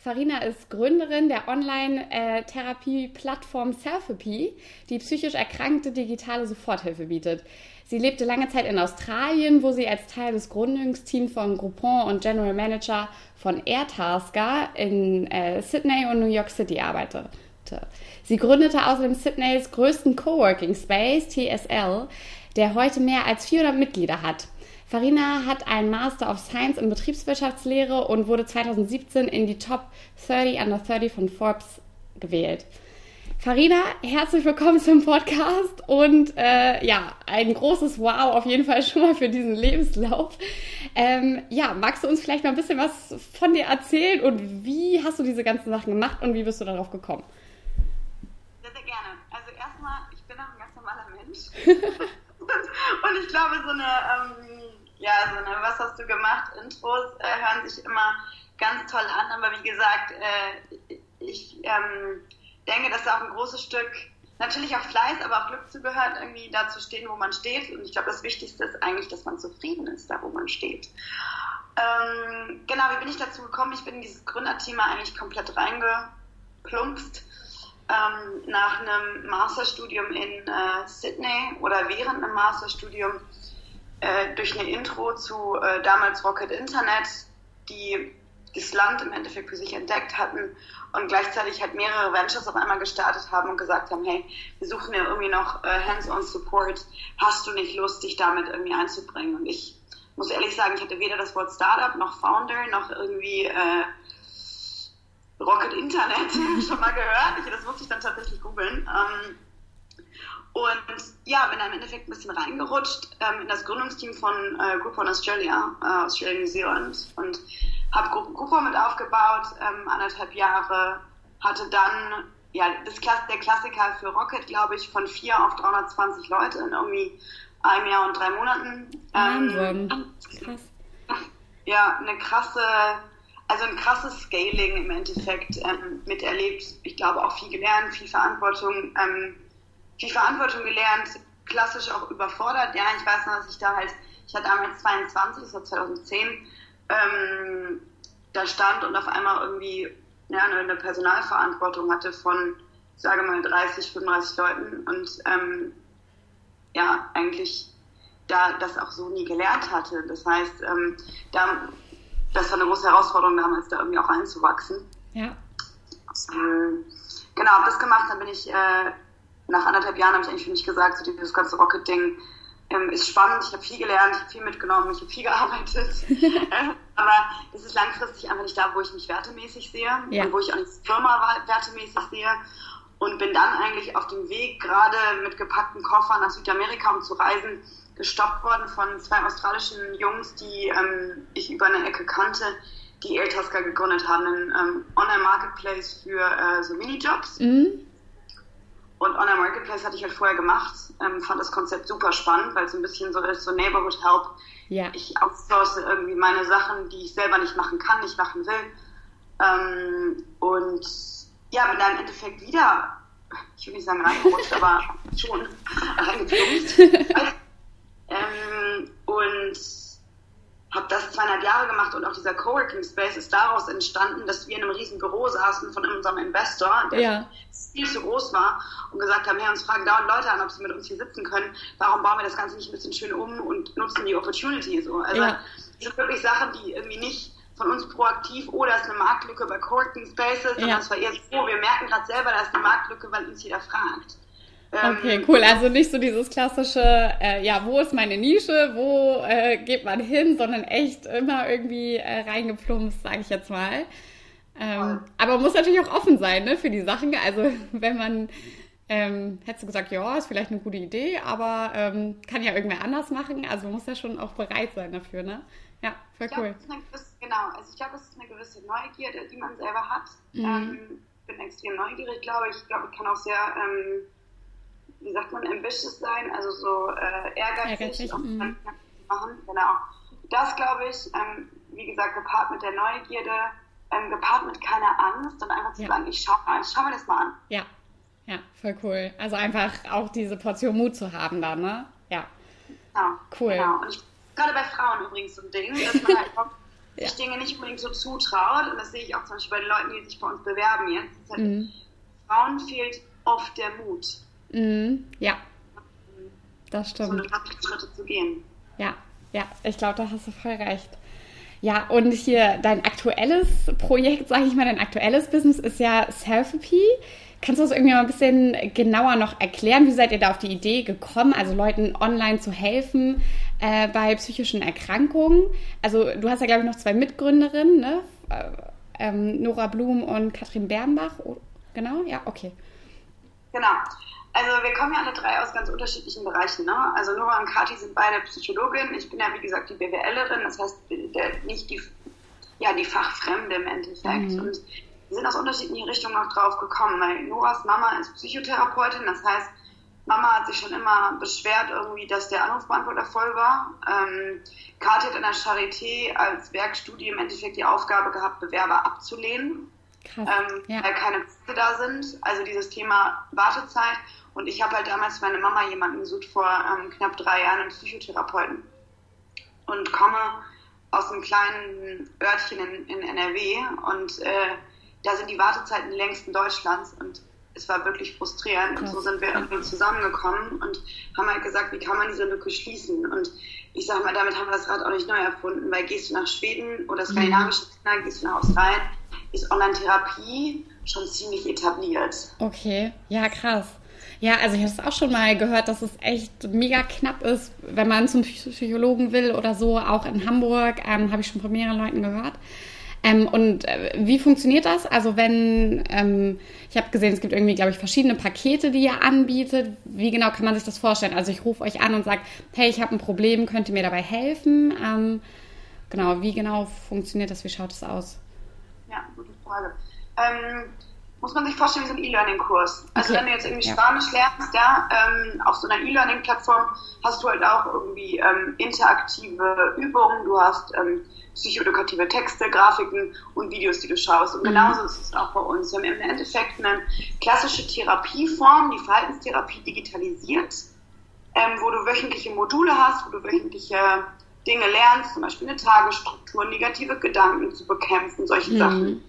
Farina ist Gründerin der Online-Therapie-Plattform Selfie, die psychisch erkrankte digitale Soforthilfe bietet. Sie lebte lange Zeit in Australien, wo sie als Teil des Gründungsteams von Groupon und General Manager von Airtasker in äh, Sydney und New York City arbeitete. Sie gründete außerdem Sydneys größten Coworking Space, TSL, der heute mehr als 400 Mitglieder hat. Farina hat einen Master of Science in Betriebswirtschaftslehre und wurde 2017 in die Top 30 Under 30 von Forbes gewählt. Farina, herzlich willkommen zum Podcast und äh, ja, ein großes Wow auf jeden Fall schon mal für diesen Lebenslauf. Ähm, ja, magst du uns vielleicht mal ein bisschen was von dir erzählen und wie hast du diese ganzen Sachen gemacht und wie bist du darauf gekommen? Sehr, sehr gerne. Also erstmal, ich bin auch ein ganz normaler Mensch. und ich glaube, so eine ähm, ja, so also, eine Was hast du gemacht? Intros äh, hören sich immer ganz toll an, aber wie gesagt, äh, ich ähm, denke, dass da auch ein großes Stück natürlich auch Fleiß, aber auch Glück zugehört, irgendwie da zu stehen, wo man steht. Und ich glaube, das Wichtigste ist eigentlich, dass man zufrieden ist, da wo man steht. Ähm, genau, wie bin ich dazu gekommen? Ich bin in dieses Gründerthema eigentlich komplett reingeplumpst. Ähm, nach einem Masterstudium in äh, Sydney oder während einem Masterstudium äh, durch eine Intro zu äh, damals Rocket Internet, die das Land im Endeffekt für sich entdeckt hatten und gleichzeitig halt mehrere Ventures auf einmal gestartet haben und gesagt haben, hey, wir suchen ja irgendwie noch äh, Hands-on Support, hast du nicht Lust, dich damit irgendwie einzubringen? Und ich muss ehrlich sagen, ich hatte weder das Wort Startup noch Founder noch irgendwie äh, Rocket Internet schon mal gehört. Ich, das musste ich dann tatsächlich googeln. Ähm, und ja, bin dann im Endeffekt ein bisschen reingerutscht ähm, in das Gründungsteam von äh, Groupon Australia, äh, Australia New Zealand und habe Groupon mit aufgebaut, ähm, anderthalb Jahre, hatte dann ja das Klass der Klassiker für Rocket, glaube ich, von vier auf 320 Leute in irgendwie einem Jahr und drei Monaten. Ähm, Krass. Ja, eine krasse, also ein krasses Scaling im Endeffekt ähm, miterlebt. Ich glaube auch viel gelernt, viel Verantwortung. Ähm, viel Verantwortung gelernt, klassisch auch überfordert. Ja, ich weiß noch, dass ich da halt, ich war damals 22, das war 2010, ähm, da stand und auf einmal irgendwie ja, eine Personalverantwortung hatte von, ich sage mal, 30, 35 Leuten und ähm, ja, eigentlich da das auch so nie gelernt hatte. Das heißt, ähm, da, das war eine große Herausforderung damals, da irgendwie auch reinzuwachsen. Ja. Ähm, genau, habe das gemacht, dann bin ich äh, nach anderthalb Jahren habe ich eigentlich für mich gesagt, so dieses ganze Rocket-Ding ähm, ist spannend, ich habe viel gelernt, ich habe viel mitgenommen, ich habe viel gearbeitet. Äh, aber es ist langfristig einfach nicht da, wo ich mich wertemäßig sehe ja. und wo ich auch nicht Firma wertemäßig sehe. Und bin dann eigentlich auf dem Weg, gerade mit gepackten Koffern nach Südamerika, um zu reisen, gestoppt worden von zwei australischen Jungs, die ähm, ich über eine Ecke kannte, die Airtasker gegründet haben, einen ähm, Online-Marketplace für äh, so Minijobs. Mhm und Online Marketplace hatte ich halt vorher gemacht, ähm, fand das Konzept super spannend, weil es so ein bisschen so ist, so Neighborhood Help. Ja. Ich outsource irgendwie meine Sachen, die ich selber nicht machen kann, nicht machen will. Ähm, und ja, bin da im Endeffekt wieder, ich will nicht sagen reingerutscht, aber schon reingeplumpst. ähm, und habe das zweieinhalb Jahre gemacht und auch dieser Coworking Space ist daraus entstanden, dass wir in einem riesen Büro saßen von unserem Investor, der ja. viel zu groß war und gesagt haben, hey, uns fragen dauernd Leute an, ob sie mit uns hier sitzen können. Warum bauen wir das Ganze nicht ein bisschen schön um und nutzen die Opportunity so? Also ja. das sind wirklich Sachen, die irgendwie nicht von uns proaktiv, oh, da ist eine Marktlücke bei Coworking Spaces, sondern ja. es war eher so, wir merken gerade selber, da ist eine Marktlücke, weil uns jeder fragt. Okay, ähm, cool. Also nicht so dieses klassische, äh, ja, wo ist meine Nische, wo äh, geht man hin, sondern echt immer irgendwie äh, reingeplumpst, sage ich jetzt mal. Ähm, aber man muss natürlich auch offen sein ne, für die Sachen. Also wenn man, ähm, hättest du gesagt, ja, ist vielleicht eine gute Idee, aber ähm, kann ja irgendwer anders machen. Also man muss ja schon auch bereit sein dafür, ne? Ja, voll cool. Glaub, gewisse, genau, also ich glaube, es ist eine gewisse Neugierde, die man selber hat. Mhm. Ähm, bin extrem neugierig, glaube ich. Ich glaube, ich kann auch sehr ähm, wie sagt man, ambitious sein, also so äh, ehrgeizig, ehrgeizig mhm. machen. Genau. Das glaube ich, ähm, wie gesagt, gepaart mit der Neugierde, ähm, gepaart mit keiner Angst und einfach zu ja. sagen, ich schau mal, ich schau mir das mal an. Ja, ja, voll cool. Also einfach auch diese Portion Mut zu haben da, ne? Ja. Genau. Cool. Genau. Und ich, gerade bei Frauen übrigens so ein Ding, dass man halt ja. sich Dinge nicht unbedingt so zutraut. Und das sehe ich auch zum Beispiel bei den Leuten, die sich bei uns bewerben jetzt. Halt, mhm. Frauen fehlt oft der Mut. Mhm. Ja. Das stimmt. So eine Schritte zu gehen. Ja, ja, ich glaube, da hast du voll recht. Ja, und hier dein aktuelles Projekt, sage ich mal, dein aktuelles Business ist ja Selfie. Kannst du das irgendwie mal ein bisschen genauer noch erklären? Wie seid ihr da auf die Idee gekommen, also Leuten online zu helfen äh, bei psychischen Erkrankungen? Also du hast ja, glaube ich, noch zwei Mitgründerinnen, ne? Äh, ähm, Nora Blum und Katrin Bernbach. Oh, genau, ja, okay. Genau. Also wir kommen ja alle drei aus ganz unterschiedlichen Bereichen. Ne? Also Nora und Kathi sind beide Psychologin. Ich bin ja, wie gesagt, die BWLerin. Das heißt, der, nicht die, ja, die Fachfremde im Endeffekt. Mhm. Und wir sind aus unterschiedlichen Richtungen auch drauf gekommen, weil Noras Mama ist Psychotherapeutin, das heißt, Mama hat sich schon immer beschwert irgendwie, dass der Anrufbeantworter voll war. Ähm, Kathi hat in der Charité als Werkstudie im Endeffekt die Aufgabe gehabt, Bewerber abzulehnen, ähm, ja. weil keine Plätze da sind. Also dieses Thema Wartezeit. Und ich habe halt damals meine Mama jemanden gesucht vor ähm, knapp drei Jahren, einen Psychotherapeuten. Und komme aus einem kleinen Örtchen in, in NRW und äh, da sind die Wartezeiten die längsten Deutschlands und es war wirklich frustrierend. Und so sind wir irgendwie zusammengekommen und haben halt gesagt, wie kann man diese Lücke schließen? Und ich sag mal, damit haben wir das Rad auch nicht neu erfunden, weil gehst du nach Schweden oder skandinavische mhm. Länder, gehst du nach Australien, ist Online-Therapie schon ziemlich etabliert. Okay, ja, krass. Ja, also ich habe es auch schon mal gehört, dass es echt mega knapp ist, wenn man zum Psychologen will oder so. Auch in Hamburg ähm, habe ich schon von mehreren Leuten gehört. Ähm, und äh, wie funktioniert das? Also wenn, ähm, ich habe gesehen, es gibt irgendwie, glaube ich, verschiedene Pakete, die ihr anbietet. Wie genau kann man sich das vorstellen? Also ich rufe euch an und sage, hey, ich habe ein Problem, könnt ihr mir dabei helfen? Ähm, genau, wie genau funktioniert das? Wie schaut es aus? Ja, gute Frage. Ähm, muss man sich vorstellen wie so ein E-Learning-Kurs. Also okay. wenn du jetzt irgendwie ja. Spanisch lernst, ja, ähm, auf so einer E-Learning-Plattform hast du halt auch irgendwie ähm, interaktive Übungen, du hast ähm, psychoedukative Texte, Grafiken und Videos, die du schaust. Und mhm. genauso ist es auch bei uns. Wir haben im Endeffekt eine klassische Therapieform, die Verhaltenstherapie digitalisiert, ähm, wo du wöchentliche Module hast, wo du wöchentliche Dinge lernst, zum Beispiel eine Tagesstruktur, negative Gedanken zu bekämpfen, solche mhm. Sachen.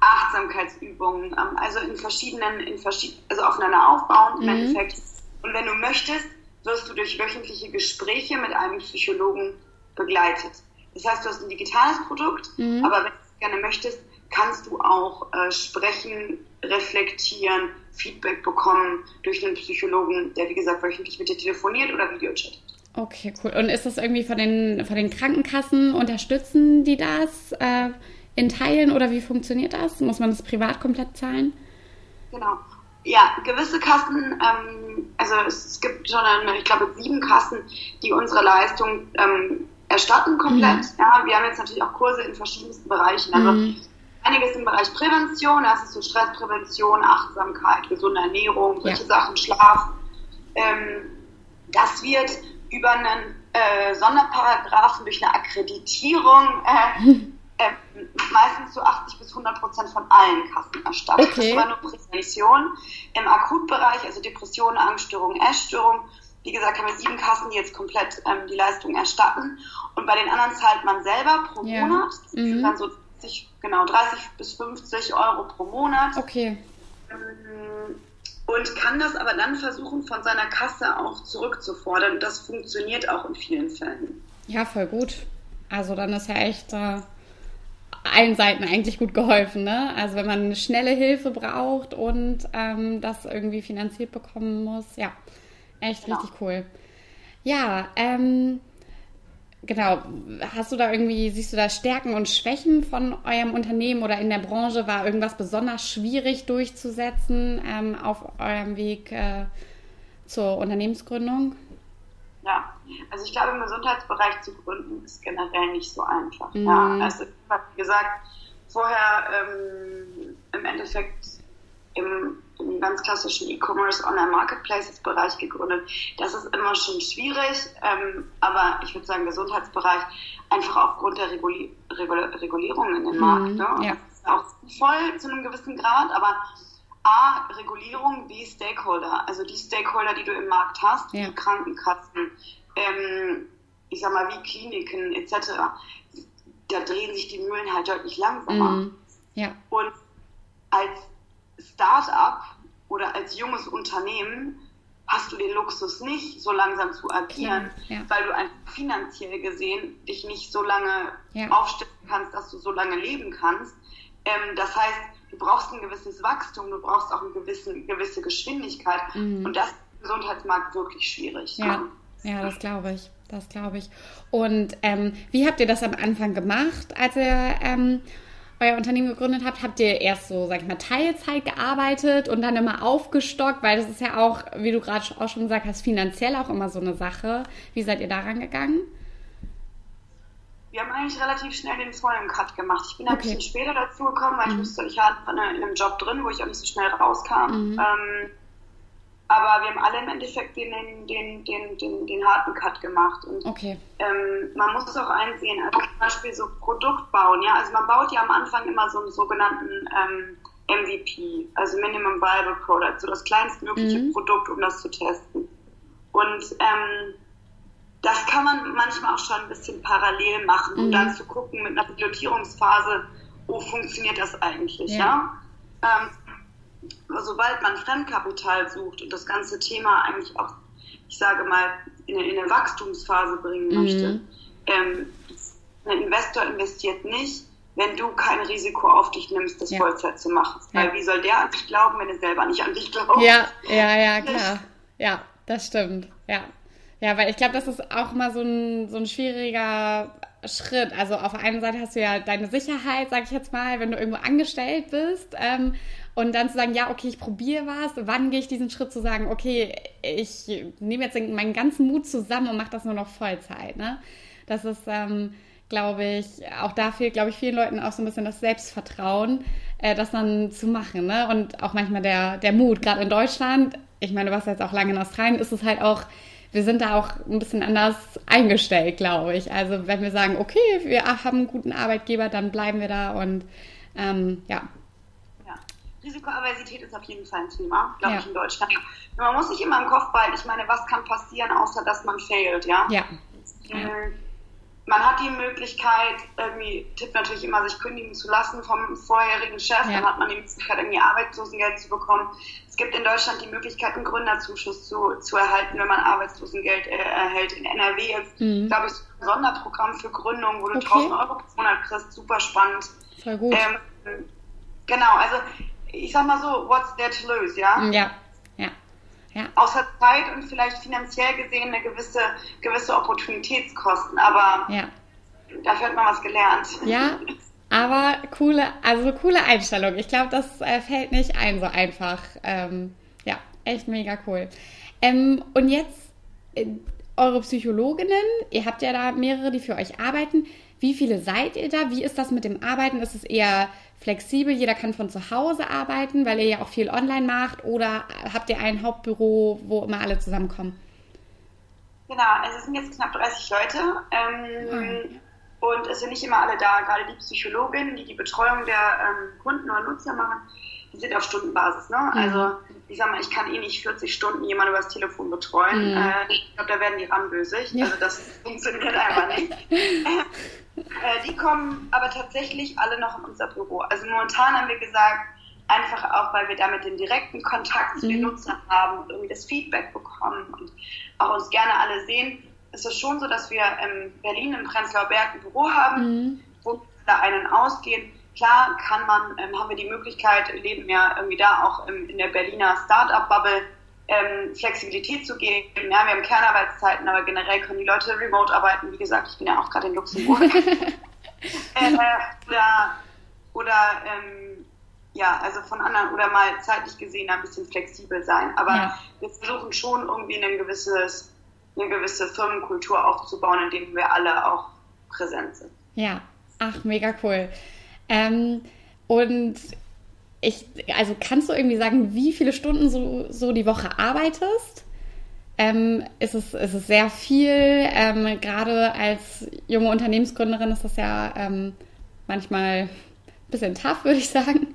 Achtsamkeitsübungen, ähm, also in verschiedenen, in verschied also aufeinander aufbauen im mhm. Endeffekt. Und wenn du möchtest, wirst du durch wöchentliche Gespräche mit einem Psychologen begleitet. Das heißt, du hast ein digitales Produkt, mhm. aber wenn du es gerne möchtest, kannst du auch äh, sprechen, reflektieren, Feedback bekommen durch einen Psychologen, der wie gesagt wöchentlich mit dir telefoniert oder Videochat. Okay, cool. Und ist das irgendwie von den, von den Krankenkassen unterstützen die das äh, in Teilen oder wie funktioniert das? Muss man das privat komplett zahlen? Genau. Ja, gewisse Kassen, ähm, also es, gibt schon, eine, ich glaube, sieben Kassen, die unsere Leistung ähm, erstatten komplett. Mhm. Ja, wir haben jetzt natürlich auch Kurse in verschiedensten Bereichen. Also mhm. einiges im Bereich Prävention, das ist so Stressprävention, Achtsamkeit, gesunde Ernährung, solche ja. Sachen, Schlaf. Ähm, das wird über einen äh, Sonderparagraphen durch eine Akkreditierung äh, äh, meistens zu 80 bis 100 Prozent von allen Kassen erstattet. Okay. Das war nur Prävention. Im Akutbereich, also Depression, Angststörung, Essstörung, wie gesagt, haben wir sieben Kassen, die jetzt komplett ähm, die Leistung erstatten. Und bei den anderen zahlt man selber pro ja. Monat. Das mhm. dann so 30, genau, 30 bis 50 Euro pro Monat. Okay. Ähm, und kann das aber dann versuchen, von seiner Kasse auch zurückzufordern. Und das funktioniert auch in vielen Fällen. Ja, voll gut. Also dann ist ja echt äh, allen Seiten eigentlich gut geholfen. Ne? Also wenn man eine schnelle Hilfe braucht und ähm, das irgendwie finanziert bekommen muss, ja, Echt genau. richtig cool. Ja, ähm, genau. Hast du da irgendwie, siehst du da Stärken und Schwächen von eurem Unternehmen oder in der Branche? War irgendwas besonders schwierig durchzusetzen ähm, auf eurem Weg äh, zur Unternehmensgründung? Ja, also ich glaube, im Gesundheitsbereich zu gründen ist generell nicht so einfach. Mhm. Ja, also wie gesagt, vorher ähm, im Endeffekt im, im ganz klassischen E-Commerce Online-Marketplaces-Bereich gegründet. Das ist immer schon schwierig, ähm, aber ich würde sagen, Gesundheitsbereich einfach aufgrund der Reguli Regul Regulierung in den mhm, Markt. Ne? Ja. Auch voll zu einem gewissen Grad, aber A, Regulierung, B, Stakeholder. Also die Stakeholder, die du im Markt hast, ja. die Krankenkassen, ähm, ich sag mal, wie Kliniken etc., da drehen sich die Mühlen halt deutlich langsamer. Mhm. Ja. Und als Start-up oder als junges Unternehmen hast du den Luxus nicht, so langsam zu agieren, ja. weil du einfach finanziell gesehen dich nicht so lange ja. aufstellen kannst, dass du so lange leben kannst. Ähm, das heißt, du brauchst ein gewisses Wachstum, du brauchst auch eine gewisse, gewisse Geschwindigkeit. Mhm. Und das ist im Gesundheitsmarkt wirklich schwierig. Ja, ja das glaube ich. Das glaube ich. Und ähm, wie habt ihr das am Anfang gemacht, als ihr ähm, euer Unternehmen gegründet habt? Habt ihr erst so, sag ich mal, Teilzeit gearbeitet und dann immer aufgestockt? Weil das ist ja auch, wie du gerade auch schon gesagt hast, finanziell auch immer so eine Sache. Wie seid ihr daran gegangen? Wir haben eigentlich relativ schnell den vollen Cut gemacht. Ich bin okay. ein bisschen später dazu gekommen, weil mhm. ich wusste, ich war in einem Job drin, wo ich auch nicht so schnell rauskam. Mhm. Ähm, aber wir haben alle im Endeffekt den, den, den, den, den harten Cut gemacht. Und okay. ähm, man muss es auch einsehen, also zum Beispiel so Produkt bauen, ja. Also man baut ja am Anfang immer so einen sogenannten ähm, MVP, also Minimum Viable Product, so das kleinstmögliche mhm. Produkt, um das zu testen. Und ähm, das kann man manchmal auch schon ein bisschen parallel machen, um mhm. dann zu gucken mit einer Pilotierungsphase, wo funktioniert das eigentlich, ja. ja? Ähm, sobald man Fremdkapital sucht und das ganze Thema eigentlich auch, ich sage mal, in eine, in eine Wachstumsphase bringen mhm. möchte, ähm, ein Investor investiert nicht, wenn du kein Risiko auf dich nimmst, das ja. Vollzeit zu machen. Ja. Weil wie soll der an dich glauben, wenn er selber nicht an dich glaubt? Ja, ja, ja, klar. Ja, das stimmt. Ja. Ja, weil ich glaube, das ist auch mal so ein, so ein schwieriger Schritt. Also auf der einen Seite hast du ja deine Sicherheit, sag ich jetzt mal, wenn du irgendwo angestellt bist. Ähm, und dann zu sagen, ja, okay, ich probiere was. Wann gehe ich diesen Schritt zu sagen, okay, ich nehme jetzt meinen ganzen Mut zusammen und mache das nur noch Vollzeit. Ne? Das ist, ähm, glaube ich, auch da fehlt, glaube ich, vielen Leuten auch so ein bisschen das Selbstvertrauen, äh, das dann zu machen. Ne? Und auch manchmal der, der Mut, gerade in Deutschland. Ich meine, du warst jetzt auch lange in Australien, ist es halt auch wir sind da auch ein bisschen anders eingestellt, glaube ich. Also wenn wir sagen, okay, wir haben einen guten Arbeitgeber, dann bleiben wir da und ähm, ja, Risikoaversität ist auf jeden Fall ein Thema, glaube ja. ich, in Deutschland. man muss sich immer im Kopf behalten, ich meine, was kann passieren, außer dass man failt, ja? Ja. Mhm. Man hat die Möglichkeit, irgendwie, tippt natürlich immer, sich kündigen zu lassen vom vorherigen Chef, ja. dann hat man die Möglichkeit, irgendwie Arbeitslosengeld zu bekommen. Es gibt in Deutschland die Möglichkeit, einen Gründerzuschuss zu, zu erhalten, wenn man Arbeitslosengeld äh, erhält. In NRW jetzt, mhm. glaube ich, ein Sonderprogramm für Gründung, wo du okay. 1000 Euro pro Monat kriegst, super spannend. Voll gut. Ähm, genau, also ich sag mal so, what's there to lose, ja? Ja, ja. ja. Außer Zeit und vielleicht finanziell gesehen eine gewisse, gewisse Opportunitätskosten, aber ja. dafür hat man was gelernt. Ja, aber coole, also coole Einstellung. Ich glaube, das äh, fällt nicht ein so einfach. Ähm, ja, echt mega cool. Ähm, und jetzt äh, eure Psychologinnen, ihr habt ja da mehrere, die für euch arbeiten. Wie viele seid ihr da? Wie ist das mit dem Arbeiten? Ist es eher flexibel? Jeder kann von zu Hause arbeiten, weil ihr ja auch viel online macht? Oder habt ihr ein Hauptbüro, wo immer alle zusammenkommen? Genau, also es sind jetzt knapp 30 Leute. Ähm, mhm. Und es sind nicht immer alle da. Gerade die Psychologinnen, die die Betreuung der ähm, Kunden oder Nutzer machen, die sind auf Stundenbasis. Ne? Mhm. Also ich sag mal, ich kann eh nicht 40 Stunden jemanden übers Telefon betreuen. Mhm. Äh, ich glaube, da werden die ranbösig. Ja. Also das funktioniert einfach nicht. Äh, die kommen aber tatsächlich alle noch in unser Büro. Also momentan haben wir gesagt, einfach auch, weil wir damit den direkten Kontakt zu den mhm. Nutzern haben und irgendwie das Feedback bekommen und auch uns gerne alle sehen, ist es schon so, dass wir in Berlin im Prenzlauer Berg ein Büro haben, mhm. wo wir da einen ausgehen. Klar kann man, ähm, haben wir die Möglichkeit, leben ja irgendwie da auch im, in der Berliner Startup-Bubble, ähm, Flexibilität zu geben. Ja, wir haben Kernarbeitszeiten, aber generell können die Leute remote arbeiten. Wie gesagt, ich bin ja auch gerade in Luxemburg. äh, oder oder ähm, ja, also von anderen oder mal zeitlich gesehen ein bisschen flexibel sein. Aber ja. wir versuchen schon irgendwie ein gewisses, eine gewisse Firmenkultur aufzubauen, in dem wir alle auch präsent sind. Ja, ach, mega cool. Ähm, und ich, also kannst du irgendwie sagen, wie viele Stunden so, so die Woche arbeitest? Ähm, ist, es, ist es sehr viel? Ähm, gerade als junge Unternehmensgründerin ist das ja ähm, manchmal ein bisschen tough, würde ich sagen.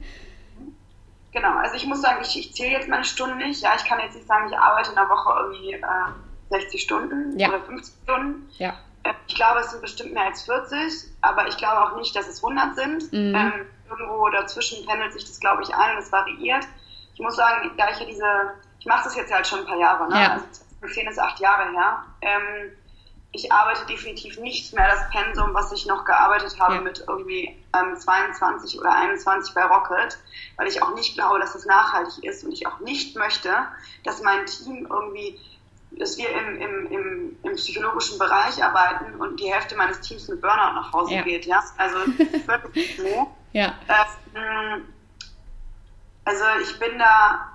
Genau, also ich muss sagen, ich, ich zähle jetzt meine Stunden nicht. Ja, ich kann jetzt nicht sagen, ich arbeite in der Woche irgendwie äh, 60 Stunden ja. oder 50 Stunden. Ja. Äh, ich glaube, es sind bestimmt mehr als 40, aber ich glaube auch nicht, dass es 100 sind. Mhm. Ähm, irgendwo dazwischen pendelt sich das, glaube ich, ein und es variiert. Ich muss sagen, da ich ja diese, ich mache das jetzt halt schon ein paar Jahre, ne? Ja. also 10 ist acht Jahre her. Ähm, ich arbeite definitiv nicht mehr das Pensum, was ich noch gearbeitet habe ja. mit irgendwie ähm, 22 oder 21 bei Rocket, weil ich auch nicht glaube, dass das nachhaltig ist und ich auch nicht möchte, dass mein Team irgendwie, dass wir im, im, im, im psychologischen Bereich arbeiten und die Hälfte meines Teams mit Burnout nach Hause ja. geht. Ja, also wirklich so. Ja. Ähm, also ich bin da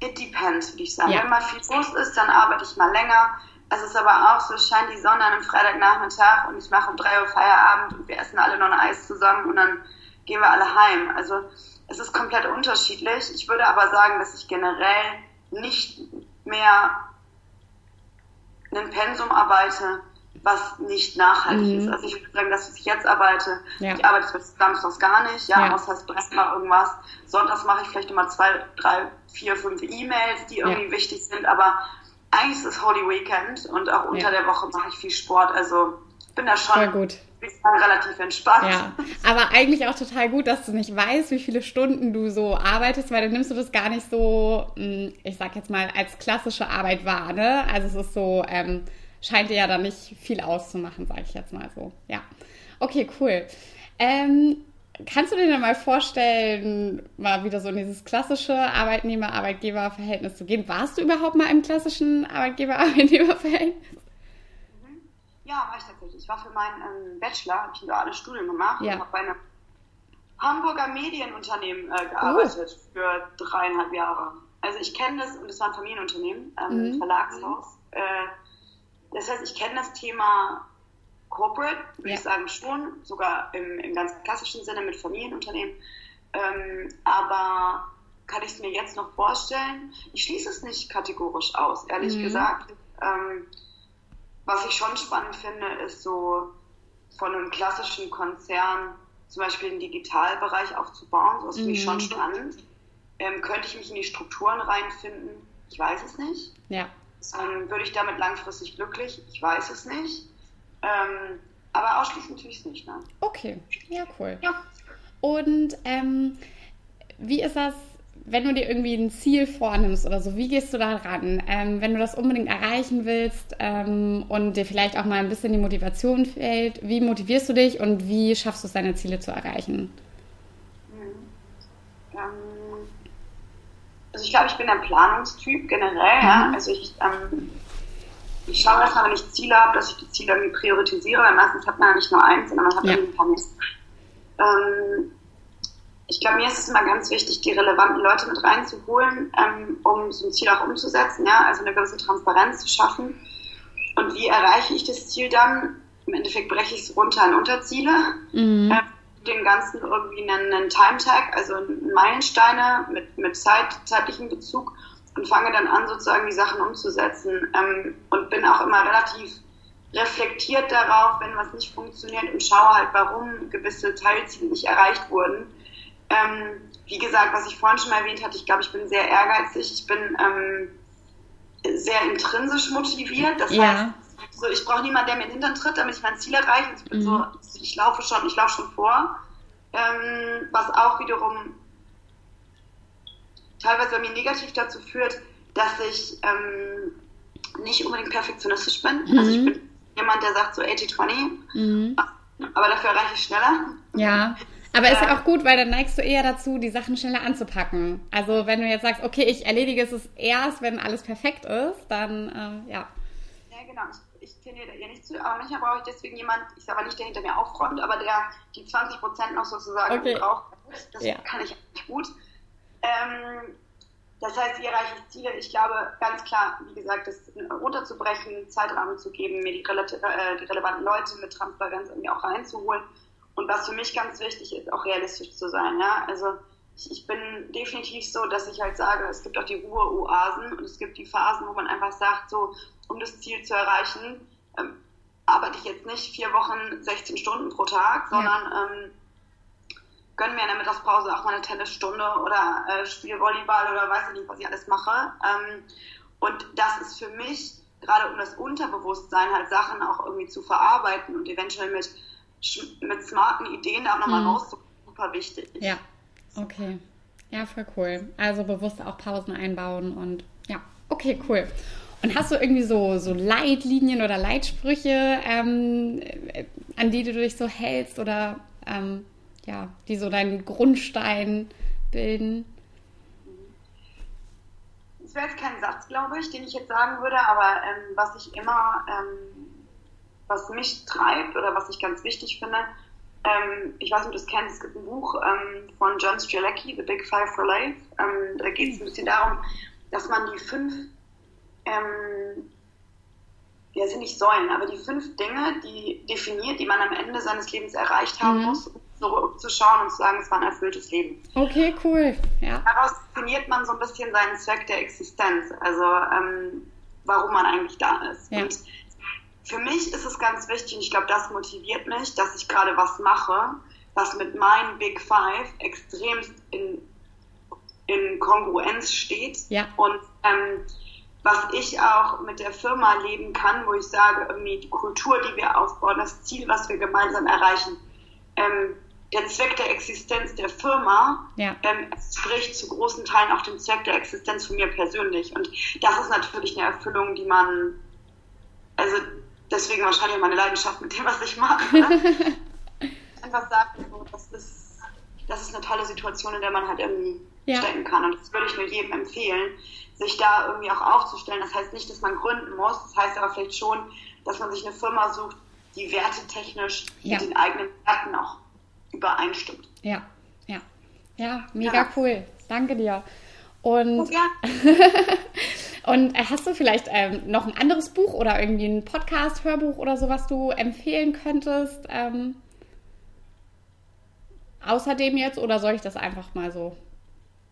it depends, würde ich sagen. Ja. Wenn mal viel los ist, dann arbeite ich mal länger. Es ist aber auch so, scheint die Sonne an einem Freitagnachmittag und ich mache um drei Uhr Feierabend und wir essen alle noch ein Eis zusammen und dann gehen wir alle heim. Also es ist komplett unterschiedlich. Ich würde aber sagen, dass ich generell nicht mehr einen Pensum arbeite, was nicht nachhaltig mhm. ist. Also ich würde sagen, dass ich jetzt arbeite, ja. ich arbeite bis samstags gar nicht, ja, ja. außer es brennt mal irgendwas. Sonntags mache ich vielleicht immer zwei, drei, vier, fünf E-Mails, die irgendwie ja. wichtig sind, aber eigentlich ist es Holy Weekend und auch unter der Woche mache ich viel Sport, also ich bin da schon Voll gut. Relativ entspannt. Ja, aber eigentlich auch total gut, dass du nicht weißt, wie viele Stunden du so arbeitest, weil dann nimmst du das gar nicht so, hm, ich sag jetzt mal, als klassische Arbeit wahr, ne? Also es ist so, ähm, scheint dir ja dann nicht viel auszumachen, sage ich jetzt mal so. Ja. Okay, cool. Ähm, kannst du dir denn mal vorstellen, mal wieder so in dieses klassische Arbeitnehmer-Arbeitgeber-Verhältnis zu gehen? Warst du überhaupt mal im klassischen Arbeitgeber-Arbeitnehmer-Verhältnis? Ja, war ich tatsächlich. Ich war für meinen ähm, Bachelor, habe ich ein duales Studium gemacht ja. und habe bei einem Hamburger Medienunternehmen äh, gearbeitet oh. für dreieinhalb Jahre. Also ich kenne das, und es war ein Familienunternehmen, ähm, mhm. Verlagshaus. Äh, das heißt, ich kenne das Thema Corporate, würde ja. ich sagen schon, sogar im, im ganz klassischen Sinne mit Familienunternehmen. Ähm, aber kann ich es mir jetzt noch vorstellen? Ich schließe es nicht kategorisch aus, ehrlich mhm. gesagt. Ähm, was ich schon spannend finde, ist so von einem klassischen Konzern zum Beispiel den Digitalbereich aufzubauen. So was finde ich schon mhm. spannend. Ähm, könnte ich mich in die Strukturen reinfinden? Ich weiß es nicht. Ja. Ähm, würde ich damit langfristig glücklich? Ich weiß es nicht. Ähm, aber ausschließen tue ich es nicht. Ne? Okay, ja, cool. Ja. Und ähm, wie ist das, wenn du dir irgendwie ein Ziel vornimmst oder so? Wie gehst du da ran? Ähm, wenn du das unbedingt erreichen willst ähm, und dir vielleicht auch mal ein bisschen die Motivation fehlt, wie motivierst du dich und wie schaffst du es, deine Ziele zu erreichen? Mhm. Ähm, also ich glaube, ich bin ein Planungstyp generell. Mhm. Ja? Also ich, ähm, ich schaue erstmal, wenn ich Ziele habe, dass ich die Ziele irgendwie priorisiere, weil meistens hat man ja nicht nur eins, sondern man hat ja. irgendwie ein paar mehr. Ähm, ich glaube, mir ist es immer ganz wichtig, die relevanten Leute mit reinzuholen, ähm, um so ein Ziel auch umzusetzen, ja, also eine gewisse Transparenz zu schaffen. Und wie erreiche ich das Ziel dann? Im Endeffekt breche ich es runter in Unterziele. Mhm. Ähm, dem Ganzen irgendwie einen, einen Time-Tag, also Meilensteine mit, mit Zeit, zeitlichem Bezug und fange dann an, sozusagen die Sachen umzusetzen ähm, und bin auch immer relativ reflektiert darauf, wenn was nicht funktioniert und schaue halt, warum gewisse Teilziele nicht erreicht wurden. Ähm, wie gesagt, was ich vorhin schon mal erwähnt hatte, ich glaube, ich bin sehr ehrgeizig, ich bin ähm, sehr intrinsisch motiviert. Das ja. heißt, so, ich brauche niemanden, der mir in den Hintern tritt, damit ich mein Ziel erreiche. Ich bin mhm. so, ich laufe schon, ich laufe schon vor. Ähm, was auch wiederum teilweise bei mir negativ dazu führt, dass ich ähm, nicht unbedingt perfektionistisch bin. Mhm. Also ich bin jemand, der sagt so 80-20, mhm. aber dafür erreiche ich schneller. Ja. Aber ist ja auch gut, weil dann neigst du eher dazu, die Sachen schneller anzupacken. Also wenn du jetzt sagst, okay, ich erledige es erst, wenn alles perfekt ist, dann ähm, ja. Ja, genau. Ich ich tendiere ja nicht zu, aber manchmal brauche ich deswegen jemand, ich sage nicht, der hinter mir aufräumt, aber der die 20 Prozent noch sozusagen okay. braucht. Das ja. kann ich nicht gut. Ähm, das heißt, ich Ziele? Ich glaube, ganz klar, wie gesagt, das runterzubrechen, Zeitrahmen zu geben, mir die, äh, die relevanten Leute mit Transparenz irgendwie auch reinzuholen. Und was für mich ganz wichtig ist, auch realistisch zu sein. Ja? Also ich, ich, bin definitiv so, dass ich halt sage, es gibt auch die Ruheoasen und es gibt die Phasen, wo man einfach sagt, so, um das Ziel zu erreichen, ähm, arbeite ich jetzt nicht vier Wochen 16 Stunden pro Tag, sondern ja. ähm, gönne mir in der Mittagspause auch mal eine Tennisstunde oder äh, spiele Volleyball oder weiß ich nicht, was ich alles mache. Ähm, und das ist für mich, gerade um das Unterbewusstsein, halt Sachen auch irgendwie zu verarbeiten und eventuell mit, mit smarten Ideen da auch nochmal mhm. rauszukommen, super wichtig. Ja, okay. Ja, voll cool. Also bewusst auch Pausen einbauen und ja, okay, cool. Und hast du irgendwie so, so Leitlinien oder Leitsprüche, ähm, an die du dich so hältst oder ähm, ja, die so deinen Grundstein bilden? Das wäre jetzt kein Satz, glaube ich, den ich jetzt sagen würde, aber ähm, was ich immer, ähm, was mich treibt oder was ich ganz wichtig finde, ähm, ich weiß nicht, ob du das kennst, es gibt ein Buch ähm, von John Strzelecki, The Big Five for Life. Ähm, da geht es ein bisschen darum, dass man die fünf ähm, ja, sind nicht Säulen, aber die fünf Dinge, die definiert, die man am Ende seines Lebens erreicht haben mhm. muss, um zurückzuschauen und zu sagen, es war ein erfülltes Leben. Okay, cool. Ja. Daraus definiert man so ein bisschen seinen Zweck der Existenz, also ähm, warum man eigentlich da ist. Ja. Und für mich ist es ganz wichtig, und ich glaube, das motiviert mich, dass ich gerade was mache, was mit meinen Big Five extrem in, in Kongruenz steht. Ja. Und ähm, was ich auch mit der Firma leben kann, wo ich sage, irgendwie die Kultur, die wir aufbauen, das Ziel, was wir gemeinsam erreichen, ähm, der Zweck der Existenz der Firma ja. ähm, spricht zu großen Teilen auch dem Zweck der Existenz von mir persönlich. Und das ist natürlich eine Erfüllung, die man, also deswegen wahrscheinlich meine Leidenschaft mit dem, was ich mache. Ne? Einfach sagen, das, ist, das ist eine tolle Situation, in der man halt irgendwie ja. stecken kann. Und das würde ich nur jedem empfehlen, sich da irgendwie auch aufzustellen. Das heißt nicht, dass man gründen muss, das heißt aber vielleicht schon, dass man sich eine Firma sucht, die wertetechnisch ja. mit den eigenen Werten auch übereinstimmt. Ja, ja. Ja, mega ja. cool. Danke dir. Und, oh, ja. und äh, hast du vielleicht ähm, noch ein anderes Buch oder irgendwie ein Podcast, Hörbuch oder so, was du empfehlen könntest? Ähm, außerdem jetzt oder soll ich das einfach mal so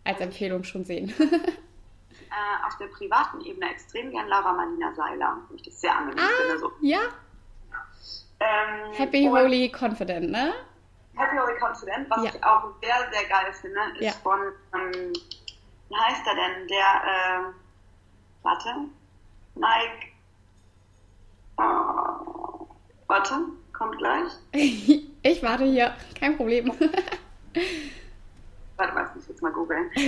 als Empfehlung schon sehen? äh, auf der privaten Ebene extrem gern Laura Marlina Seiler, ich das sehr angenehm ah, finde. So. Ja. Ähm, Happy Holy Confident, ne? Happy Holy Confident, was ja. ich auch sehr, sehr geil finde, ist ja. von, ähm, wie heißt er denn? Der, äh, warte, Nike, oh, warte, kommt gleich. ich warte hier, kein Problem. warte mal, ich muss jetzt mal googeln.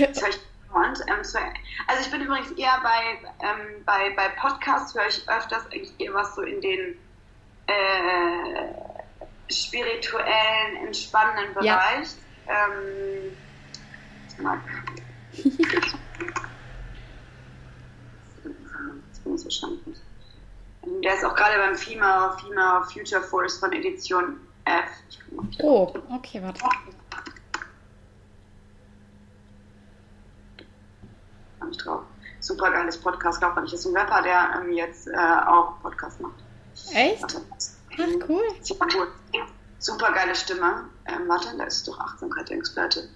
Und, ähm, also ich bin übrigens eher bei, ähm, bei, bei Podcasts höre ich öfters eigentlich eher was so in den äh, spirituellen, entspannenden Bereich. Ja. Ähm, ich so schwankend. Der ist auch gerade beim Female, Female Future Force von Edition F. Oh, okay, warte. nicht drauf. Super geiles Podcast, glaubt man nicht. Das ist ein Rapper, der ähm, jetzt äh, auch Podcast macht. Echt? Warte. Ach, cool. Super cool. Super geile Stimme. Ähm, warte, da ist doch Achtsamkeit der Experte.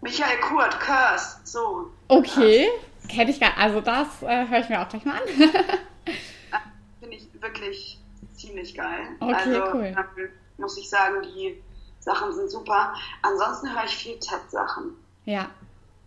Michael Kurt, Curse, so. Okay, kenne ich gar Also das äh, höre ich mir auch gleich mal an. Finde ich wirklich ziemlich geil. Okay, also, cool. Muss ich sagen, die Sachen sind super. Ansonsten höre ich viel TED-Sachen. Ja,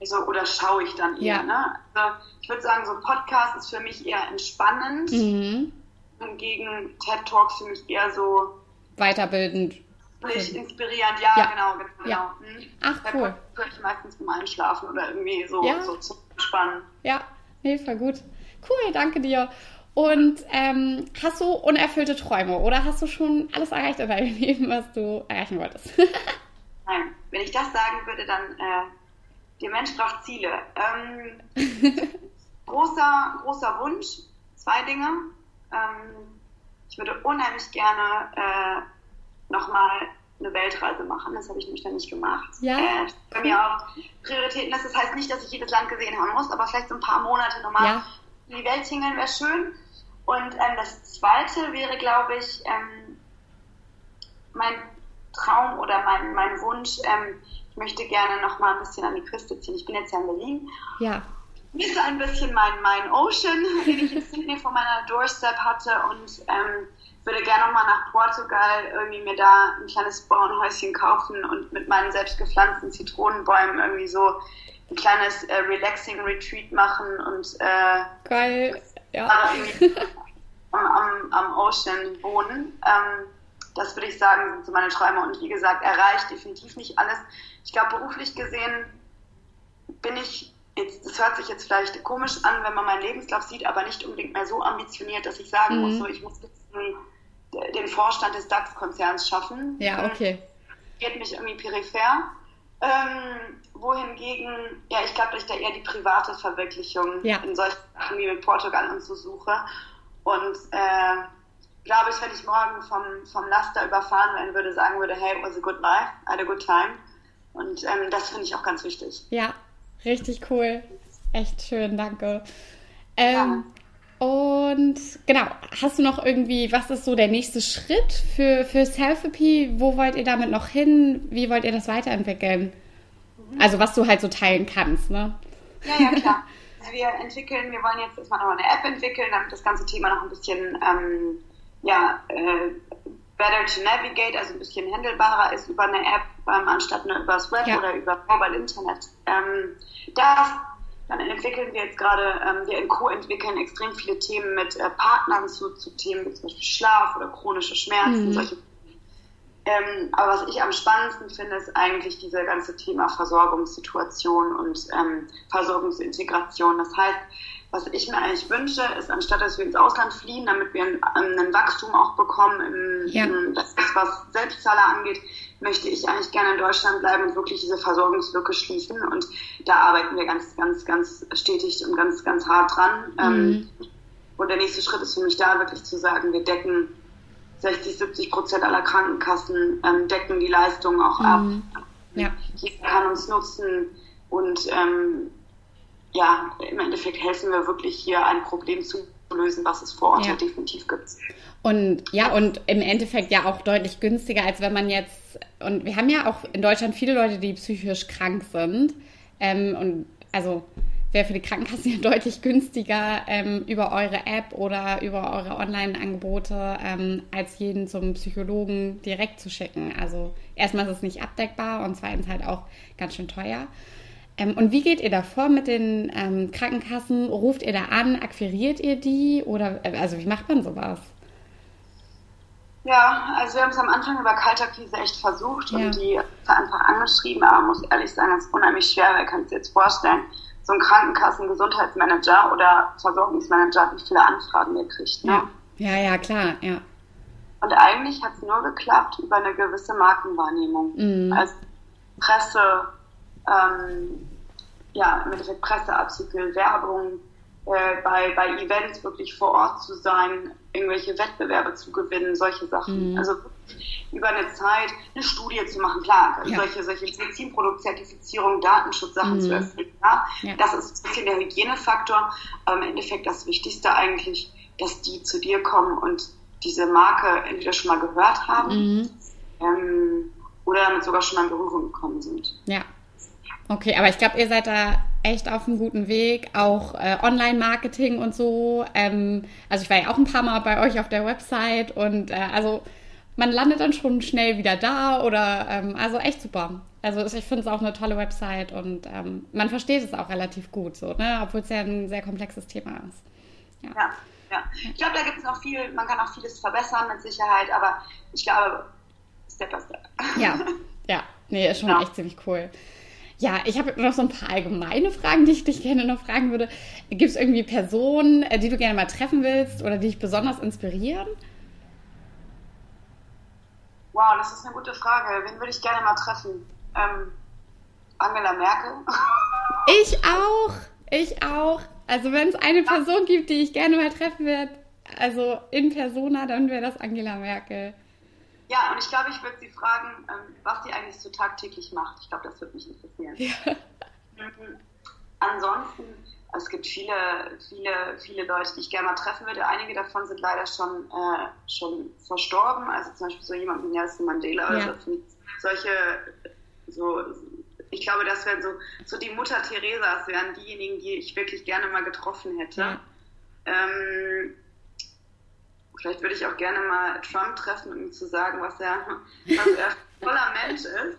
so, oder schaue ich dann eher. Ja. Ne? Also ich würde sagen, so Podcast ist für mich eher entspannend. Mhm. Hingegen TED Talks für mich eher so weiterbildend. Inspirierend, ja, ja. genau, genau. Ja. Hm. Ach, cool. Höre ich meistens zum Einschlafen oder irgendwie so, ja. so zum Entspannen. Ja, nee, voll gut. Cool, danke dir. Und ähm, hast du unerfüllte Träume oder hast du schon alles erreicht in deinem Leben, was du erreichen wolltest? Nein, wenn ich das sagen würde, dann äh, der Mensch braucht Ziele. Ähm, großer, großer Wunsch, zwei Dinge. Ähm, ich würde unheimlich gerne äh, nochmal eine Weltreise machen. Das habe ich nämlich dann nicht gemacht. Ja. Äh, bei mir auch Prioritäten. Das heißt nicht, dass ich jedes Land gesehen haben muss, aber vielleicht so ein paar Monate nochmal ja. die Welt tingeln wäre schön. Und ähm, das zweite wäre, glaube ich, ähm, mein Traum oder mein, mein Wunsch, ähm, möchte gerne noch mal ein bisschen an die Küste ziehen. Ich bin jetzt ja in Berlin. Ja. Ist ein bisschen mein, mein Ocean, den ich in Sydney vor meiner Doorstep hatte und ähm, würde gerne noch mal nach Portugal irgendwie mir da ein kleines Bauernhäuschen kaufen und mit meinen selbst gepflanzten Zitronenbäumen irgendwie so ein kleines äh, relaxing Retreat machen und äh, geil, ja. am, am, am Ocean wohnen. Ähm, das würde ich sagen, sind so meine Träume. Und wie gesagt, erreicht definitiv nicht alles. Ich glaube, beruflich gesehen bin ich jetzt, das hört sich jetzt vielleicht komisch an, wenn man meinen Lebenslauf sieht, aber nicht unbedingt mehr so ambitioniert, dass ich sagen mhm. muss, so, ich muss jetzt den, den Vorstand des DAX-Konzerns schaffen. Ja, okay. Geht mich irgendwie peripher. Ähm, wohingegen, ja, ich glaube, dass ich da eher die private Verwirklichung ja. in solchen Sachen wie mit Portugal und so suche. Und äh, glaube ich, wenn ich morgen vom, vom Laster überfahren werden würde, sagen würde, hey, it was a good life, I had a good time. Und ähm, das finde ich auch ganz wichtig. Ja, richtig cool. Echt schön, danke. Ähm, ja. Und genau, hast du noch irgendwie, was ist so der nächste Schritt für, für Selfie? Wo wollt ihr damit noch hin? Wie wollt ihr das weiterentwickeln? Mhm. Also was du halt so teilen kannst, ne? Ja, ja, klar. Also wir entwickeln, wir wollen jetzt erstmal noch eine App entwickeln, damit das ganze Thema noch ein bisschen ähm, ja, äh, better to navigate, also ein bisschen handelbarer ist über eine App, ähm, anstatt nur über das Web ja. oder über Mobile Internet. Ähm, das, dann entwickeln wir jetzt gerade, ähm, wir in Co entwickeln extrem viele Themen mit äh, Partnern zu, zu Themen wie zum Beispiel Schlaf oder chronische Schmerzen, mhm. solche ähm, aber was ich am spannendsten finde, ist eigentlich diese ganze Thema Versorgungssituation und ähm, Versorgungsintegration. Das heißt, was ich mir eigentlich wünsche, ist, anstatt dass wir ins Ausland fliehen, damit wir ein, ein Wachstum auch bekommen, im, ja. im, das, was Selbstzahler angeht, möchte ich eigentlich gerne in Deutschland bleiben und wirklich diese Versorgungslücke schließen. Und da arbeiten wir ganz, ganz, ganz stetig und ganz, ganz hart dran. Ähm, mhm. und der nächste Schritt ist für mich da wirklich zu sagen, wir decken 60, 70 Prozent aller Krankenkassen, ähm, decken die Leistungen auch mhm. ab. Ja. Jeder kann uns nutzen und ähm, ja, im Endeffekt helfen wir wirklich hier ein Problem zu lösen, was es vor Ort ja. definitiv gibt. Und ja, und im Endeffekt ja auch deutlich günstiger, als wenn man jetzt, und wir haben ja auch in Deutschland viele Leute, die psychisch krank sind. Ähm, und also wäre für die Krankenkassen ja deutlich günstiger ähm, über eure App oder über eure Online-Angebote, ähm, als jeden zum Psychologen direkt zu schicken. Also erstmal ist es nicht abdeckbar und zweitens halt auch ganz schön teuer. Ähm, und wie geht ihr da vor mit den ähm, Krankenkassen? Ruft ihr da an? Akquiriert ihr die? Oder äh, also wie macht man sowas? Ja, also wir haben es am Anfang über Kaltakquise echt versucht ja. und die einfach angeschrieben, aber muss ehrlich sagen, es ist unheimlich schwer, weil kannst du dir jetzt vorstellen, so ein Krankenkassen-Gesundheitsmanager oder Versorgungsmanager, wie viele Anfragen ihr kriegt. Ne? Ja. ja, ja, klar, ja. Und eigentlich hat es nur geklappt über eine gewisse Markenwahrnehmung. Mhm. Also Presse, ähm, ja, im Endeffekt Presseartikel, Werbung, äh, bei, bei Events wirklich vor Ort zu sein, irgendwelche Wettbewerbe zu gewinnen, solche Sachen. Mhm. Also über eine Zeit eine Studie zu machen, klar, ja. solche, solche Medizinproduktzertifizierung, Datenschutzsachen mhm. zu erfüllen, ja? ja. das ist ein bisschen der Hygienefaktor, aber im Endeffekt das Wichtigste eigentlich, dass die zu dir kommen und diese Marke entweder schon mal gehört haben mhm. ähm, oder damit sogar schon mal in Berührung gekommen sind. Ja, Okay, aber ich glaube, ihr seid da echt auf einem guten Weg, auch äh, Online-Marketing und so. Ähm, also ich war ja auch ein paar Mal bei euch auf der Website und äh, also man landet dann schon schnell wieder da oder ähm, also echt super. Also ich finde es auch eine tolle Website und ähm, man versteht es auch relativ gut so, ne? obwohl es ja ein sehr komplexes Thema ist. Ja, ja. ja. Ich glaube, da gibt es noch viel, man kann auch vieles verbessern mit Sicherheit, aber ich glaube, Step by Step. Ja, ja, nee, ist schon ja. echt ziemlich cool. Ja, ich habe noch so ein paar allgemeine Fragen, die ich dich gerne noch fragen würde. Gibt es irgendwie Personen, äh, die du gerne mal treffen willst oder die dich besonders inspirieren? Wow, das ist eine gute Frage. Wen würde ich gerne mal treffen? Ähm, Angela Merkel. Ich auch. Ich auch. Also wenn es eine Person gibt, die ich gerne mal treffen würde, also in Persona, dann wäre das Angela Merkel. Ja, und ich glaube, ich würde sie fragen, ähm, was sie eigentlich so tagtäglich macht. Ich glaube, das würde mich interessieren. Ja. Mhm. Ansonsten, es gibt viele, viele, viele Leute, die ich gerne mal treffen würde. Einige davon sind leider schon, äh, schon verstorben. Also zum Beispiel so jemand wie Nelson Mandela. Ja. Also solche so Ich glaube, das wären so, so die Mutter Theresas, wären diejenigen, die ich wirklich gerne mal getroffen hätte. Ja. Ähm, vielleicht würde ich auch gerne mal Trump treffen, um ihm zu sagen, was er, was er voller Mensch ist.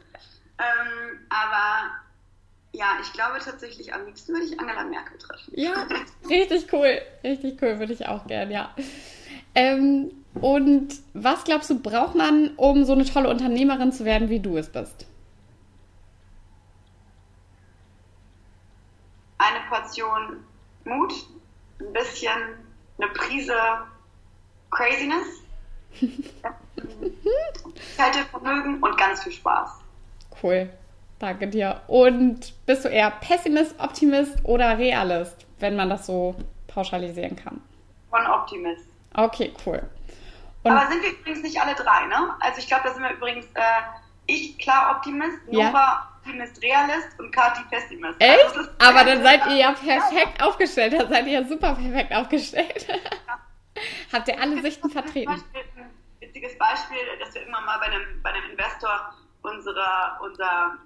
Ähm, aber ja, ich glaube tatsächlich, am liebsten würde ich Angela Merkel treffen. Ja, richtig cool. Richtig cool, würde ich auch gern, ja. Ähm, und was glaubst du, braucht man, um so eine tolle Unternehmerin zu werden, wie du es bist? Eine Portion Mut, ein bisschen eine Prise Craziness, Vermögen und ganz viel Spaß. Cool. Danke dir. Und bist du eher Pessimist, Optimist oder Realist, wenn man das so pauschalisieren kann? Von Optimist. Okay, cool. Und Aber sind wir übrigens nicht alle drei, ne? Also ich glaube, da sind wir übrigens äh, ich klar Optimist, Nova ja. Optimist, Realist und Kati Pessimist. Echt? Also Aber dann seid ihr ja perfekt ja. aufgestellt. Da seid ihr ja super perfekt aufgestellt. Ja. Habt ihr alle Sichten vertreten? Ein witziges Beispiel, dass wir immer mal bei einem, bei einem Investor unserer, unser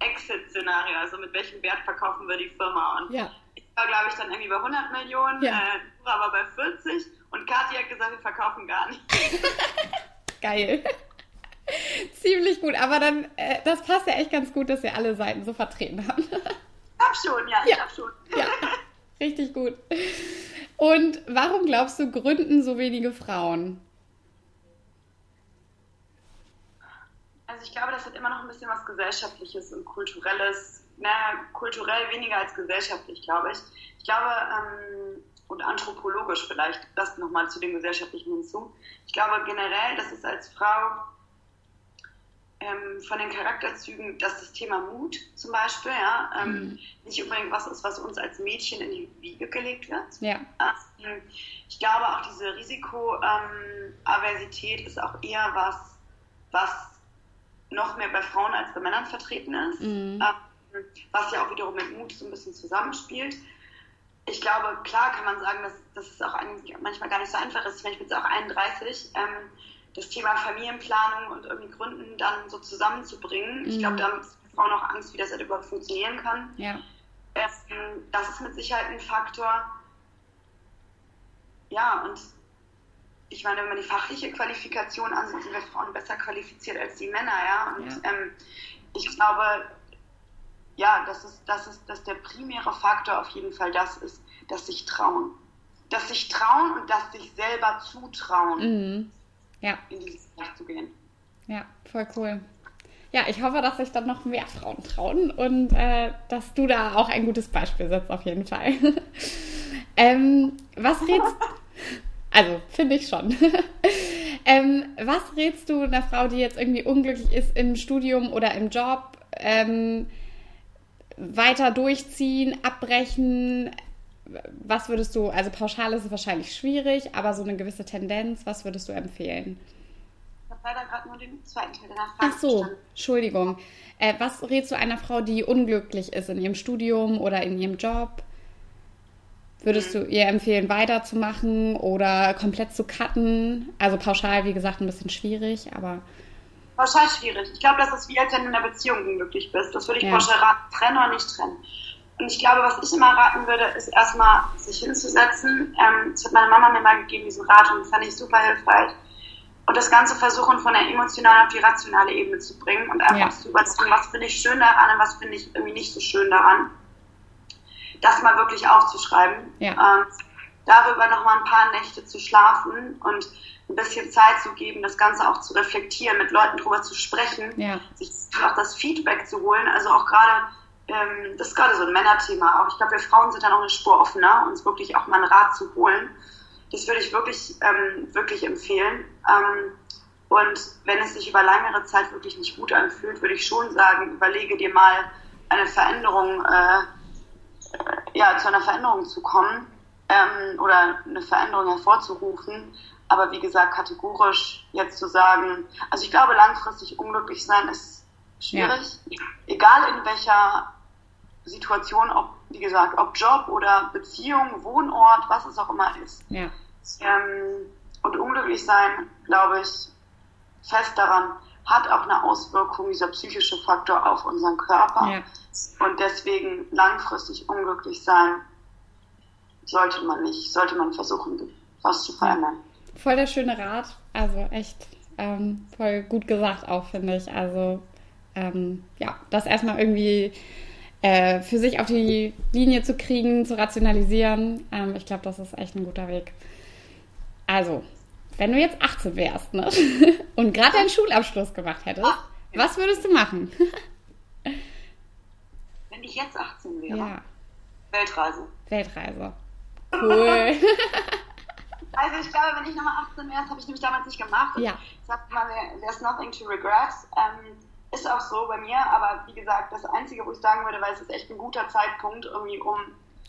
Exit-Szenario, also mit welchem Wert verkaufen wir die Firma. Und ja. ich war, glaube ich, dann irgendwie bei 100 Millionen, ja. äh, war bei 40 und Kathi hat gesagt, wir verkaufen gar nicht. Geil. Ziemlich gut, aber dann, äh, das passt ja echt ganz gut, dass ihr alle Seiten so vertreten habt. Ich hab schon, ja, ja. ich hab schon. Ja, richtig gut. Und warum glaubst du, gründen so wenige Frauen? Also ich glaube, das hat immer noch ein bisschen was Gesellschaftliches und Kulturelles. Naja, kulturell weniger als gesellschaftlich, glaube ich. Ich glaube, ähm, und anthropologisch vielleicht, das nochmal zu dem Gesellschaftlichen hinzu. Ich glaube generell, dass es als Frau ähm, von den Charakterzügen, dass das Thema Mut zum Beispiel, ja, ähm, mhm. nicht unbedingt was ist, was uns als Mädchen in die Wiege gelegt wird. Ja. Ähm, ich glaube auch diese Risikoaversität ist auch eher was, was noch mehr bei Frauen als bei Männern vertreten ist, mhm. Ähm, was ja auch wiederum mit Mut so ein bisschen zusammenspielt. Ich glaube, klar kann man sagen, dass, dass es auch manchmal gar nicht so einfach ist. Ich, meine, ich bin jetzt auch 31 das Thema Familienplanung und irgendwie Gründen dann so zusammenzubringen. Mhm. Ich glaube, da haben Frauen auch Angst, wie das halt überhaupt funktionieren kann. Ja. Ähm, das ist mit Sicherheit ein Faktor. Ja, und ich meine, wenn man die fachliche Qualifikation ansieht, sind wir Frauen besser qualifiziert als die Männer, ja. Und ja. Ähm, ich glaube, ja, das ist, das ist, dass der primäre Faktor auf jeden Fall das ist, dass sich trauen. Dass sich trauen und dass sich selber zutrauen. Mhm ja. in dieses Bereich zu gehen. Ja, voll cool. Ja, ich hoffe, dass sich dann noch mehr Frauen trauen und äh, dass du da auch ein gutes Beispiel setzt, auf jeden Fall. ähm, was rätst Also, finde ich schon. ähm, was rätst du einer Frau, die jetzt irgendwie unglücklich ist im Studium oder im Job? Ähm, weiter durchziehen, abbrechen? Was würdest du, also pauschal ist es wahrscheinlich schwierig, aber so eine gewisse Tendenz, was würdest du empfehlen? Ich habe leider gerade nur den zweiten Teil der Frage Ach so, verstanden. Entschuldigung. Äh, was rätst du einer Frau, die unglücklich ist in ihrem Studium oder in ihrem Job? Würdest mhm. du ihr empfehlen, weiterzumachen oder komplett zu cutten? Also pauschal, wie gesagt, ein bisschen schwierig, aber... Pauschal schwierig. Ich glaube, das ist wie, als wenn du in einer Beziehung unglücklich bist. Das würde ich ja. pauschal trennen oder nicht trennen. Und ich glaube, was ich immer raten würde, ist erstmal sich hinzusetzen. Ähm, das hat meine Mama mir mal gegeben, diesen Rat, und das fand ich super hilfreich. Und das Ganze versuchen, von der emotionalen auf die rationale Ebene zu bringen und einfach ja. zu überlegen, was finde ich schön daran und was finde ich irgendwie nicht so schön daran. Das mal wirklich aufzuschreiben. Ja. Ähm, darüber nochmal ein paar Nächte zu schlafen und ein bisschen Zeit zu geben, das Ganze auch zu reflektieren, mit Leuten drüber zu sprechen, ja. sich auch das Feedback zu holen. Also auch gerade ähm, das ist gerade so ein Männerthema auch. Ich glaube, wir Frauen sind da noch eine Spur offener, uns wirklich auch mal einen Rat zu holen. Das würde ich wirklich, ähm, wirklich empfehlen. Ähm, und wenn es sich über längere Zeit wirklich nicht gut anfühlt, würde ich schon sagen, überlege dir mal eine Veränderung, äh, ja, zu einer Veränderung zu kommen ähm, oder eine Veränderung hervorzurufen. Aber wie gesagt, kategorisch jetzt zu sagen, also ich glaube, langfristig unglücklich sein ist schwierig. Ja. Egal in welcher Situation, ob, wie gesagt, ob Job oder Beziehung, Wohnort, was es auch immer ist. Ja. Ähm, und unglücklich sein, glaube ich, fest daran, hat auch eine Auswirkung, dieser psychische Faktor auf unseren Körper. Ja. Und deswegen langfristig unglücklich sein sollte man nicht, sollte man versuchen, was zu verändern. Voll der schöne Rat, also echt ähm, voll gut gesagt auch, finde ich. Also ähm, ja, das erstmal irgendwie äh, für sich auf die Linie zu kriegen, zu rationalisieren. Ähm, ich glaube, das ist echt ein guter Weg. Also, wenn du jetzt 18 wärst ne? und gerade deinen Schulabschluss gemacht hättest, was würdest du machen? wenn ich jetzt 18 wäre? Ja. Weltreise. Weltreise. Cool. also ich glaube, wenn ich nochmal 18 wäre, das habe ich nämlich damals nicht gemacht. Ja. Ich sag mal, there's nothing to regret. Ähm, ist auch so bei mir, aber wie gesagt, das Einzige, wo ich sagen würde, weil es ist echt ein guter Zeitpunkt, irgendwie um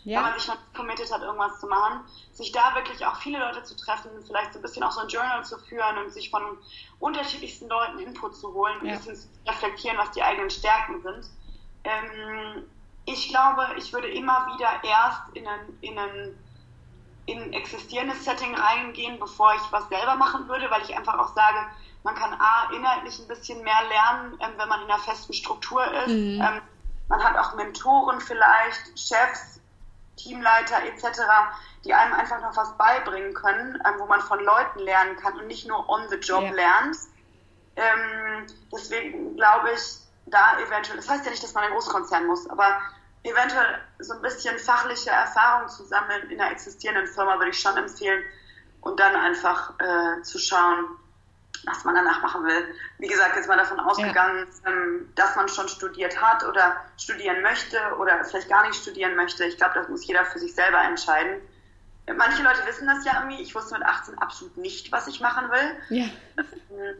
ja. wenn man sich schon committed hat, irgendwas zu machen, sich da wirklich auch viele Leute zu treffen, vielleicht so ein bisschen auch so ein Journal zu führen und sich von unterschiedlichsten Leuten Input zu holen, ja. ein bisschen zu reflektieren, was die eigenen Stärken sind. Ähm, ich glaube, ich würde immer wieder erst in ein, in ein in ein existierendes Setting reingehen, bevor ich was selber machen würde, weil ich einfach auch sage, man kann A, inhaltlich ein bisschen mehr lernen, ähm, wenn man in einer festen Struktur ist. Mhm. Ähm, man hat auch Mentoren vielleicht, Chefs, Teamleiter etc., die einem einfach noch was beibringen können, ähm, wo man von Leuten lernen kann und nicht nur on the job ja. lernt. Ähm, deswegen glaube ich, da eventuell, das heißt ja nicht, dass man ein Großkonzern muss, aber eventuell so ein bisschen fachliche Erfahrung zu sammeln in einer existierenden Firma würde ich schon empfehlen und dann einfach äh, zu schauen, was man danach machen will. Wie gesagt, jetzt mal davon ausgegangen, ja. ähm, dass man schon studiert hat oder studieren möchte oder vielleicht gar nicht studieren möchte. Ich glaube, das muss jeder für sich selber entscheiden. Manche Leute wissen das ja irgendwie. Ich wusste mit 18 absolut nicht, was ich machen will. Ja. Ähm,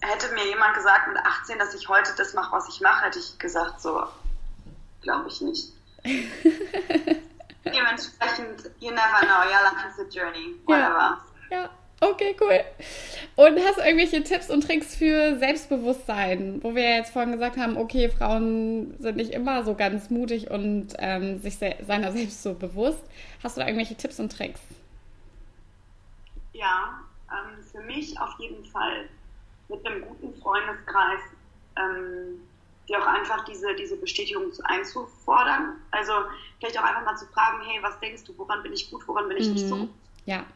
hätte mir jemand gesagt mit 18, dass ich heute das mache, was ich mache, hätte ich gesagt, so, glaube ich nicht. Dementsprechend, you never know, your life is a journey, whatever. Ja. ja. Okay, cool. Und hast du irgendwelche Tipps und Tricks für Selbstbewusstsein, wo wir ja jetzt vorhin gesagt haben, okay, Frauen sind nicht immer so ganz mutig und ähm, sich se seiner selbst so bewusst. Hast du da irgendwelche Tipps und Tricks? Ja, ähm, für mich auf jeden Fall mit einem guten Freundeskreis, ähm, die auch einfach diese, diese Bestätigung einzufordern. Also vielleicht auch einfach mal zu fragen, hey, was denkst du, woran bin ich gut, woran bin ich mhm. nicht so? Ja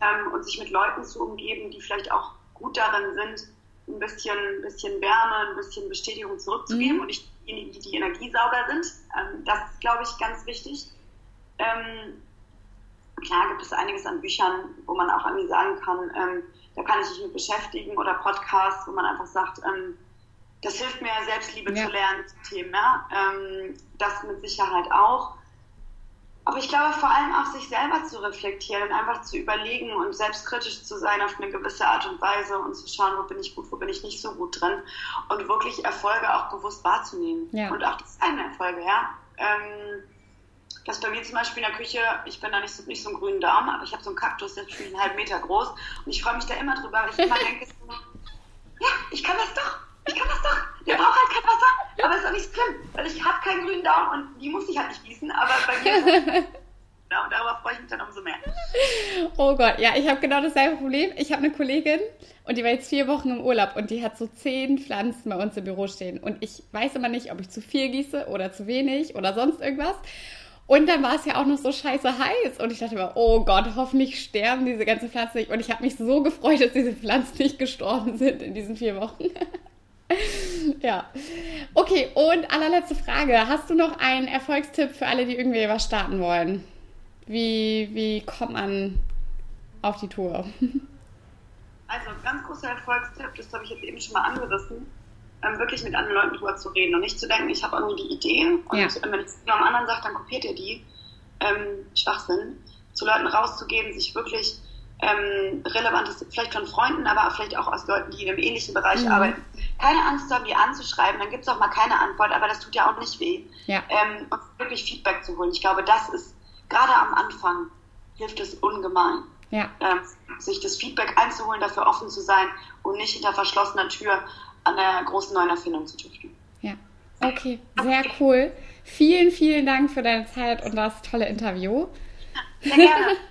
ähm, und sich mit Leuten zu umgeben, die vielleicht auch gut darin sind, ein bisschen, ein bisschen Wärme, ein bisschen Bestätigung zurückzugeben mhm. und nicht diejenigen, die die Energiesauger sind. Ähm, das ist, glaube ich, ganz wichtig. Ähm, klar gibt es einiges an Büchern, wo man auch irgendwie sagen kann, ähm, da kann ich mich mit beschäftigen oder Podcasts, wo man einfach sagt, ähm, das hilft mir, Selbstliebe ja. zu lernen Themen. Ja? Ähm, das mit Sicherheit auch. Aber ich glaube vor allem auch sich selber zu reflektieren und einfach zu überlegen und selbstkritisch zu sein auf eine gewisse Art und Weise und zu schauen, wo bin ich gut, wo bin ich nicht so gut drin und wirklich Erfolge auch bewusst wahrzunehmen. Ja. Und auch die kleinen Erfolge, ja. Ähm, das bei mir zum Beispiel in der Küche, ich bin da nicht so, nicht so ein grünen Daumen, aber ich habe so einen Kaktus, der ist einen halben Meter groß und ich freue mich da immer drüber, weil ich immer denke, so, ja, ich kann das doch, ich kann das doch. Der braucht halt kein Wasser, aber ist auch nicht schlimm, weil ich habe keinen grünen Daumen und die muss ich halt nicht gießen, aber bei mir Ja, und darüber freue ich mich dann umso mehr. Oh Gott, ja, ich habe genau dasselbe Problem. Ich habe eine Kollegin und die war jetzt vier Wochen im Urlaub und die hat so zehn Pflanzen bei uns im Büro stehen. Und ich weiß immer nicht, ob ich zu viel gieße oder zu wenig oder sonst irgendwas. Und dann war es ja auch noch so scheiße heiß. Und ich dachte immer, oh Gott, hoffentlich sterben diese ganzen Pflanzen nicht. Und ich habe mich so gefreut, dass diese Pflanzen nicht gestorben sind in diesen vier Wochen. ja. Okay, und allerletzte Frage. Hast du noch einen Erfolgstipp für alle, die irgendwie was starten wollen? Wie, wie kommt man auf die Tour? Also, ganz großer Erfolgstipp, das habe ich jetzt eben schon mal angerissen, ähm, wirklich mit anderen Leuten drüber zu reden und nicht zu denken, ich habe irgendwie die Idee und ja. wenn ich es einem anderen sagt, dann kopiert ihr die. Ähm, Schwachsinn. Zu Leuten rauszugehen, sich wirklich ähm, relevantes, vielleicht von Freunden, aber vielleicht auch aus Leuten, die in einem ähnlichen Bereich mhm. arbeiten. Keine Angst haben, die anzuschreiben, dann gibt es auch mal keine Antwort, aber das tut ja auch nicht weh. Ja. Ähm, und wirklich Feedback zu holen. Ich glaube, das ist gerade am Anfang hilft es ungemein. Ja. Ähm, sich das Feedback einzuholen, dafür offen zu sein und nicht hinter verschlossener Tür an der großen neuen Erfindung zu tüfteln. Ja, okay, sehr cool. Vielen, vielen Dank für deine Zeit und das tolle Interview. Sehr gerne.